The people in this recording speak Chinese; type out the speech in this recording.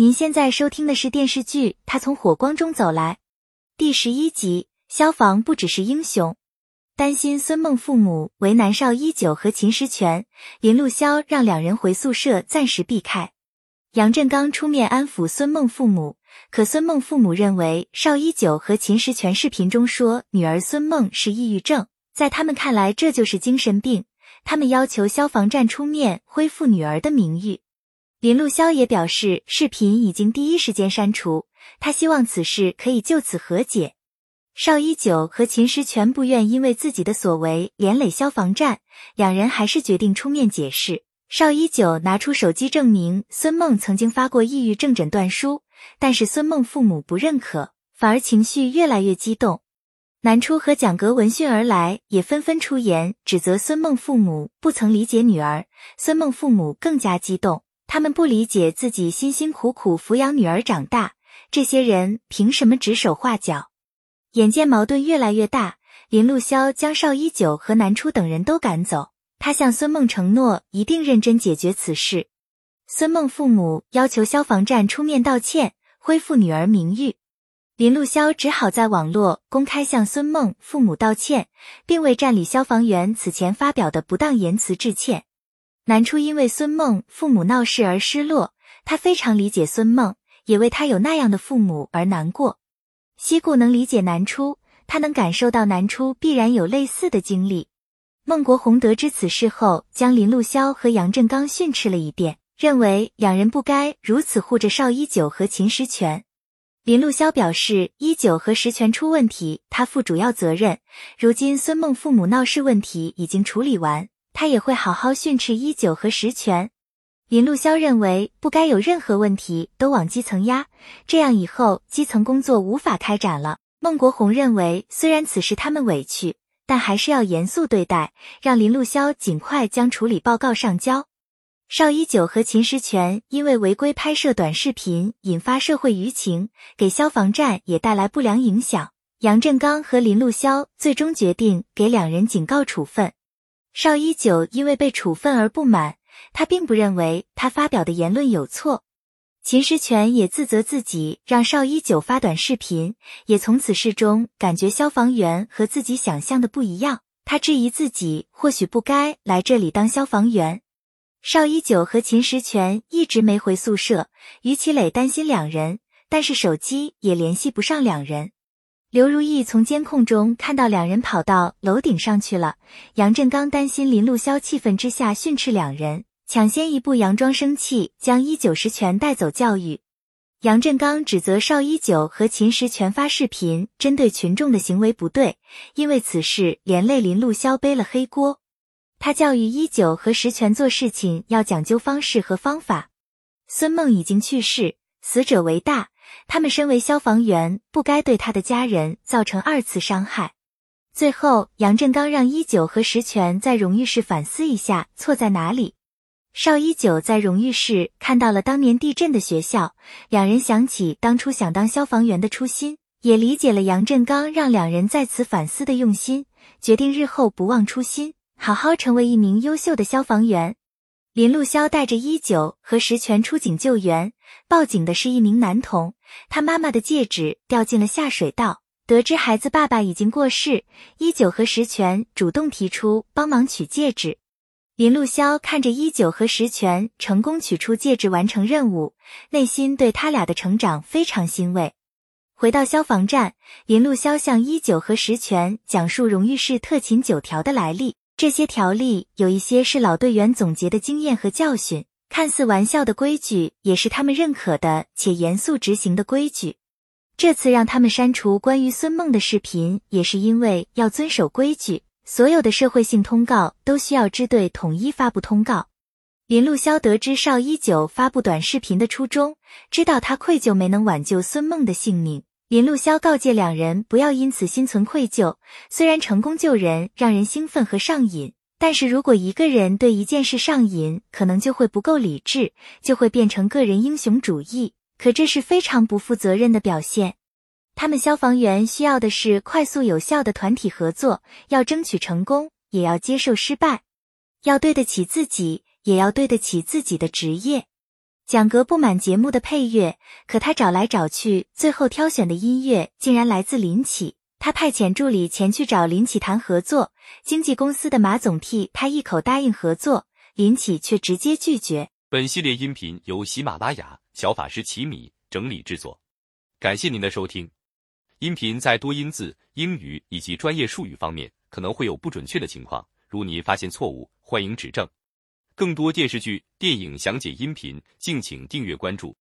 您现在收听的是电视剧《他从火光中走来》第十一集。消防不只是英雄，担心孙梦父母为难邵一九和秦时全，林路潇让两人回宿舍暂时避开。杨振刚出面安抚孙梦父母，可孙梦父母认为邵一九和秦时全视频中说女儿孙梦是抑郁症，在他们看来这就是精神病，他们要求消防站出面恢复女儿的名誉。林路潇也表示，视频已经第一时间删除，他希望此事可以就此和解。邵一九和秦时全不愿因为自己的所为连累消防站，两人还是决定出面解释。邵一九拿出手机证明孙梦曾经发过抑郁症诊断书，但是孙梦父母不认可，反而情绪越来越激动。南初和蒋格闻讯而来，也纷纷出言指责孙梦父母不曾理解女儿。孙梦父母更加激动。他们不理解自己辛辛苦苦抚养女儿长大，这些人凭什么指手画脚？眼见矛盾越来越大，林路潇将邵一九和南初等人都赶走。他向孙梦承诺，一定认真解决此事。孙梦父母要求消防站出面道歉，恢复女儿名誉。林路潇只好在网络公开向孙梦父母道歉，并为站里消防员此前发表的不当言辞致歉。南初因为孙梦父母闹事而失落，他非常理解孙梦，也为他有那样的父母而难过。西固能理解南初，他能感受到南初必然有类似的经历。孟国红得知此事后，将林路潇和杨振刚训斥了一遍，认为两人不该如此护着邵一九和秦时全。林路潇表示，一九和石全出问题，他负主要责任。如今孙梦父母闹事问题已经处理完。他也会好好训斥一九和实权。林路潇认为不该有任何问题都往基层压，这样以后基层工作无法开展了。孟国红认为，虽然此事他们委屈，但还是要严肃对待，让林路潇尽快将处理报告上交。邵一九和秦石全因为违规拍摄短视频，引发社会舆情，给消防站也带来不良影响。杨振刚和林路潇最终决定给两人警告处分。邵一九因为被处分而不满，他并不认为他发表的言论有错。秦时全也自责自己让邵一九发短视频，也从此事中感觉消防员和自己想象的不一样。他质疑自己或许不该来这里当消防员。邵一九和秦时全一直没回宿舍，于其磊担心两人，但是手机也联系不上两人。刘如意从监控中看到两人跑到楼顶上去了。杨振刚担心林路潇气愤之下训斥两人，抢先一步佯装生气，将一九十全带走教育。杨振刚指责邵一九和秦十全发视频针对群众的行为不对，因为此事连累林路潇背了黑锅。他教育一九和石全做事情要讲究方式和方法。孙梦已经去世，死者为大。他们身为消防员，不该对他的家人造成二次伤害。最后，杨振刚让一九和石泉在荣誉室反思一下错在哪里。邵一九在荣誉室看到了当年地震的学校，两人想起当初想当消防员的初心，也理解了杨振刚让两人在此反思的用心，决定日后不忘初心，好好成为一名优秀的消防员。林路潇带着一九和石全出警救援，报警的是一名男童，他妈妈的戒指掉进了下水道。得知孩子爸爸已经过世，一九和石全主动提出帮忙取戒指。林路潇看着一九和石全成功取出戒指，完成任务，内心对他俩的成长非常欣慰。回到消防站，林路潇向一九和石全讲述荣誉室特勤九条的来历。这些条例有一些是老队员总结的经验和教训，看似玩笑的规矩，也是他们认可的且严肃执行的规矩。这次让他们删除关于孙梦的视频，也是因为要遵守规矩。所有的社会性通告都需要支队统一发布通告。林路潇得知邵一九发布短视频的初衷，知道他愧疚没能挽救孙梦的性命。林路潇告诫两人不要因此心存愧疚。虽然成功救人让人兴奋和上瘾，但是如果一个人对一件事上瘾，可能就会不够理智，就会变成个人英雄主义。可这是非常不负责任的表现。他们消防员需要的是快速有效的团体合作，要争取成功，也要接受失败，要对得起自己，也要对得起自己的职业。蒋格不满节目的配乐，可他找来找去，最后挑选的音乐竟然来自林启。他派遣助理前去找林启谈合作，经纪公司的马总替他一口答应合作，林启却直接拒绝。本系列音频由喜马拉雅小法师奇米整理制作，感谢您的收听。音频在多音字、英语以及专业术语方面可能会有不准确的情况，如您发现错误，欢迎指正。更多电视剧、电影详解音频，敬请订阅关注。